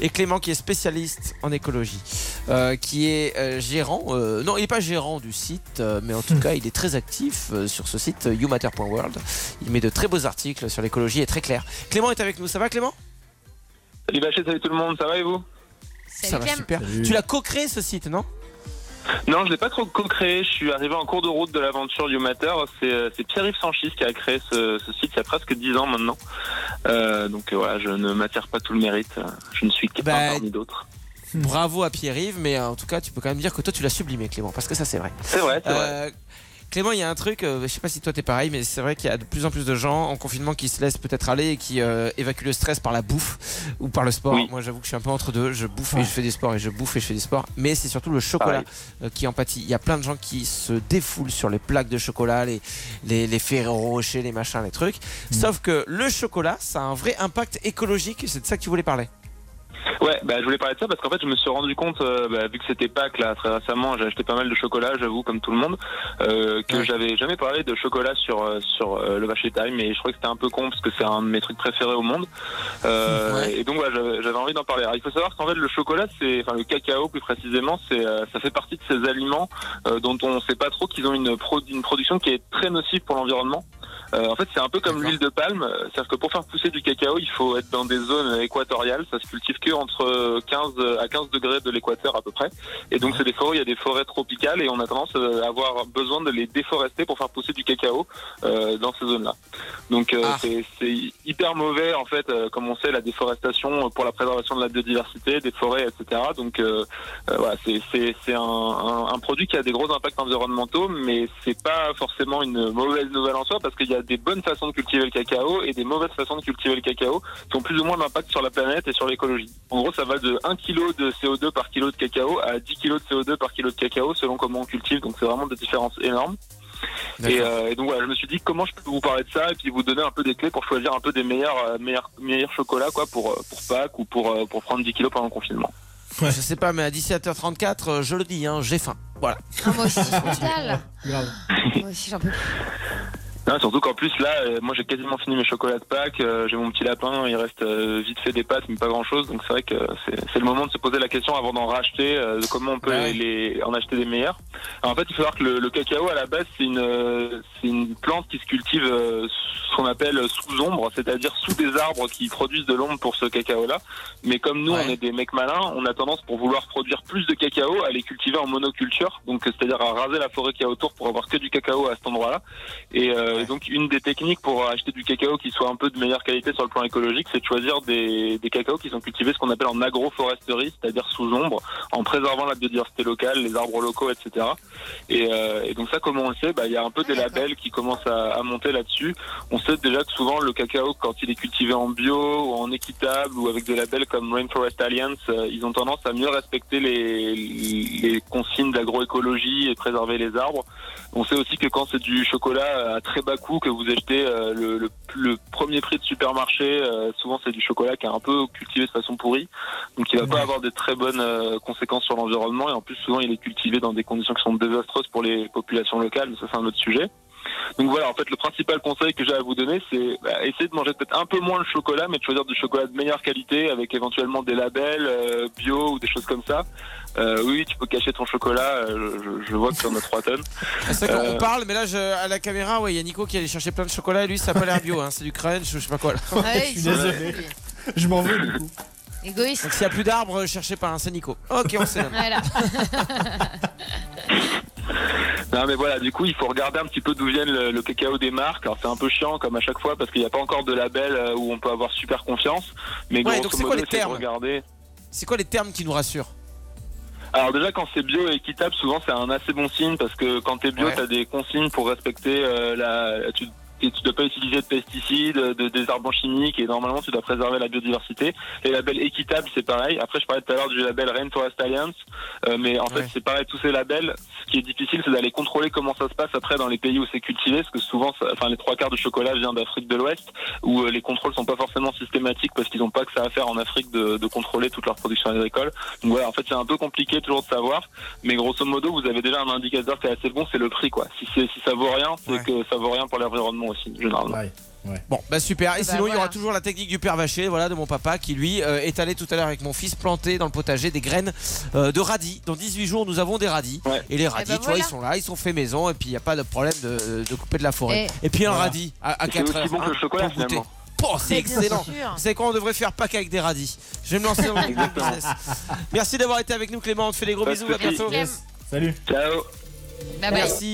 et Clément qui est spécialiste en écologie, euh, qui est euh, gérant, euh, non il n'est pas gérant du site, euh, mais en tout cas il est très actif euh, sur ce site youmatter.world. Il met de très beaux articles sur l'écologie et très clair. Clément est avec nous, ça va Clément? Salut Bachet, salut tout le monde, ça va et vous? Ça va super. Tu l'as co-créé ce site, non? Non, je l'ai pas trop co-créé, je suis arrivé en cours de route de l'aventure Youmatter. C'est euh, c'est Pierre-Yves Sanchis qui a créé ce, ce site il y a presque 10 ans maintenant. Euh, donc euh, voilà, je ne m'attire pas tout le mérite, je ne suis qu'un Bah, parmi d'autres. Bravo à Pierre-Yves, mais en tout cas tu peux quand même dire que toi tu l'as sublimé Clément, parce que ça c'est vrai. C'est vrai, c'est vrai. Euh, Clément, il y a un truc, euh, je sais pas si toi t'es pareil, mais c'est vrai qu'il y a de plus en plus de gens en confinement qui se laissent peut-être aller et qui euh, évacuent le stress par la bouffe ou par le sport. Oui. Moi j'avoue que je suis un peu entre deux, je bouffe et je fais des sports et je bouffe et je fais des sports, mais c'est surtout le chocolat euh, qui en pâtit. Il y a plein de gens qui se défoulent sur les plaques de chocolat, les, les, les Ferrero Rocher, les machins, les trucs. Sauf que le chocolat, ça a un vrai impact écologique, c'est de ça que tu voulais parler. Ouais, bah, je voulais parler de ça parce qu'en fait, je me suis rendu compte, euh, bah, vu que c'était Pâques là très récemment, j'ai acheté pas mal de chocolat, j'avoue, comme tout le monde, euh, que Ouais. j'avais jamais parlé de chocolat sur euh, sur euh, le Vacher Time et je crois que c'était un peu con parce que c'est un de mes trucs préférés au monde. Euh, Ouais. Et donc, voilà, j'avais j'avais envie d'en parler. Alors, il faut savoir qu'en fait, le chocolat, c'est, enfin, le cacao plus précisément, c'est, euh, ça fait partie de ces aliments euh, dont on sait pas trop qu'ils ont une, pro- une production qui est très nocive pour l'environnement. Euh, en fait, c'est un peu comme l'huile de palme. C'est-à-dire que pour faire pousser du cacao, il faut être dans des zones équatoriales. Ça se cultive que entre 15 à 15 degrés de l'équateur à peu près. Et donc, c'est des forêts, il y a des forêts tropicales et on a tendance euh, à avoir besoin de les déforester pour faire pousser du cacao euh, dans ces zones-là. Donc, euh, Ah. c'est c'est hyper mauvais en fait, euh, comme on sait, la déforestation pour la préservation de la biodiversité, des forêts, etc. Donc, euh, euh, voilà, c'est un, un, un produit qui a des gros impacts environnementaux, mais c'est pas forcément une mauvaise nouvelle en soi parce qu'il y a des bonnes façons de cultiver le cacao et des mauvaises façons de cultiver le cacao qui ont plus ou moins d'impact sur la planète et sur l'écologie. En gros, ça va de 1 kg de CO2 par kilo de cacao à 10 kg de CO2 par kilo de cacao selon comment on cultive. Donc, c'est vraiment des différences énormes. Et, euh, et donc voilà, je me suis dit comment je peux vous parler de ça et puis vous donner un peu des clés pour choisir un peu des meilleurs euh, meilleurs meilleurs chocolats quoi pour euh, pour Pâques ou pour pour prendre 10 kilos pendant le confinement. Je sais pas, mais à 17h34, euh, je le dis, hein, j'ai faim. Voilà. Ah, moi aussi, total. Grave. Moi aussi, j'en peux plus. Non, surtout qu'en plus là, euh, moi j'ai quasiment fini mes chocolats de Pâques, euh, j'ai mon petit lapin, il reste euh, vite fait des pâtes mais pas grand chose, donc c'est vrai que c'est le moment de se poser la question avant d'en racheter, euh, de comment on peut Ouais. les, en acheter des meilleurs. Alors, en fait, il faut savoir que le, le cacao à la base c'est une euh, c'est une plante qui se cultive euh, ce qu'on appelle sous ombre, c'est-à-dire sous des arbres qui produisent de l'ombre pour ce cacao-là. Mais comme nous Ouais. on est des mecs malins, on a tendance pour vouloir produire plus de cacao à les cultiver en monoculture, donc c'est-à-dire à raser la forêt qu'il y a autour pour avoir que du cacao à cet endroit-là. Et, euh, Ouais. et donc une des techniques pour acheter du cacao qui soit un peu de meilleure qualité sur le plan écologique, c'est de choisir des, des cacaos qui sont cultivés ce qu'on appelle en agroforesterie, c'est-à-dire sous ombre, en préservant la biodiversité locale, les arbres locaux, etc. Et, euh, et donc ça, comment on le sait? Bah, Il y a un peu des labels qui commencent à, à monter là-dessus. On sait déjà que souvent le cacao, quand il est cultivé en bio ou en équitable ou avec des labels comme Rainforest Alliance, euh, ils ont tendance à mieux respecter les, les consignes d'agroécologie et préserver les arbres. On sait aussi que quand c'est du chocolat à très bas coût que vous achetez euh, le, le- le premier prix de supermarché, euh, souvent c'est du chocolat qui est un peu cultivé de façon pourrie, donc il va pas avoir de très bonnes euh, conséquences sur l'environnement. Et en plus souvent il est cultivé dans des conditions qui sont désastreuses pour les populations locales, mais ça c'est un autre sujet. Donc voilà, en fait, le principal conseil que j'ai à vous donner, c'est bah, essayer de manger peut-être un peu moins le chocolat, mais de choisir du chocolat de meilleure qualité avec éventuellement des labels euh, bio ou des choses comme ça. Euh, oui, tu peux cacher ton chocolat. euh, je, je vois que tu en as 3 tonnes. C'est vrai qu'on Euh. parle, mais là, je- à la caméra, ouais, il y a Nico qui allait chercher plein de chocolat et lui, ça a pas l'air bio, hein, c'est du crunch ou je sais pas quoi. là. Ouais, je suis désolé. Je m'en veux du coup. Égoïste. Donc s'il y a plus d'arbres, cherchez pas, hein, c'est Nico. Ok, on sait. Voilà. Non mais voilà, du coup il faut regarder un petit peu d'où vient le, le cacao des marques. Alors c'est un peu chiant comme à chaque fois parce qu'il n'y a pas encore de label euh, où on peut avoir super confiance. Mais Ouais, donc c'est quoi les termes regarder. C'est quoi les termes qui nous rassurent Alors déjà quand c'est bio et équitable, souvent c'est un assez bon signe parce que quand t'es bio, Ouais. t'as des consignes pour respecter euh, la. Tu, et tu dois pas utiliser de pesticides, de désherbants chimiques et normalement tu dois préserver la biodiversité. Les labels équitables c'est pareil. Après je parlais tout à l'heure du label Rainforest Alliance, euh, mais en fait Ouais. c'est pareil tous ces labels. Ce qui est difficile c'est d'aller contrôler comment ça se passe après dans les pays où c'est cultivé, parce que souvent, ça- enfin les trois quarts du chocolat vient d'Afrique de l'Ouest où euh, les contrôles sont pas forcément systématiques parce qu'ils n'ont pas que ça à faire en Afrique de, de contrôler toute leur production agricole. Donc voilà, en fait c'est un peu compliqué toujours de savoir, mais grosso modo vous avez déjà un indicateur qui est assez bon, c'est le prix quoi. Si si ça vaut rien, c'est Ouais. que ça vaut rien pour l'environnement aussi généralement. Ouais. Ouais. Bon, bah super. Et bah sinon, il y aura toujours la technique du père vacher, voilà, de mon papa, qui lui euh, est allé tout à l'heure avec mon fils planter dans le potager des graines euh, de radis. Dans 18 jours, nous avons des radis. Ouais. Et les radis, bah tu vois, ils sont là, ils sont faits maison, et puis il n'y a pas de problème de, de couper de la forêt. Et- Et, puis un radis à, à C'est 4 aussi heures. bon que hein, le chocolat, finalement. Oh, c'est excellent. savez quoi, on devrait faire Pâques avec des radis. Je vais me lancer dans le business. Merci d'avoir été avec nous, Clément. On te fait des gros Pas bisous. À bientôt. Salut. Ciao Bye bye. Merci.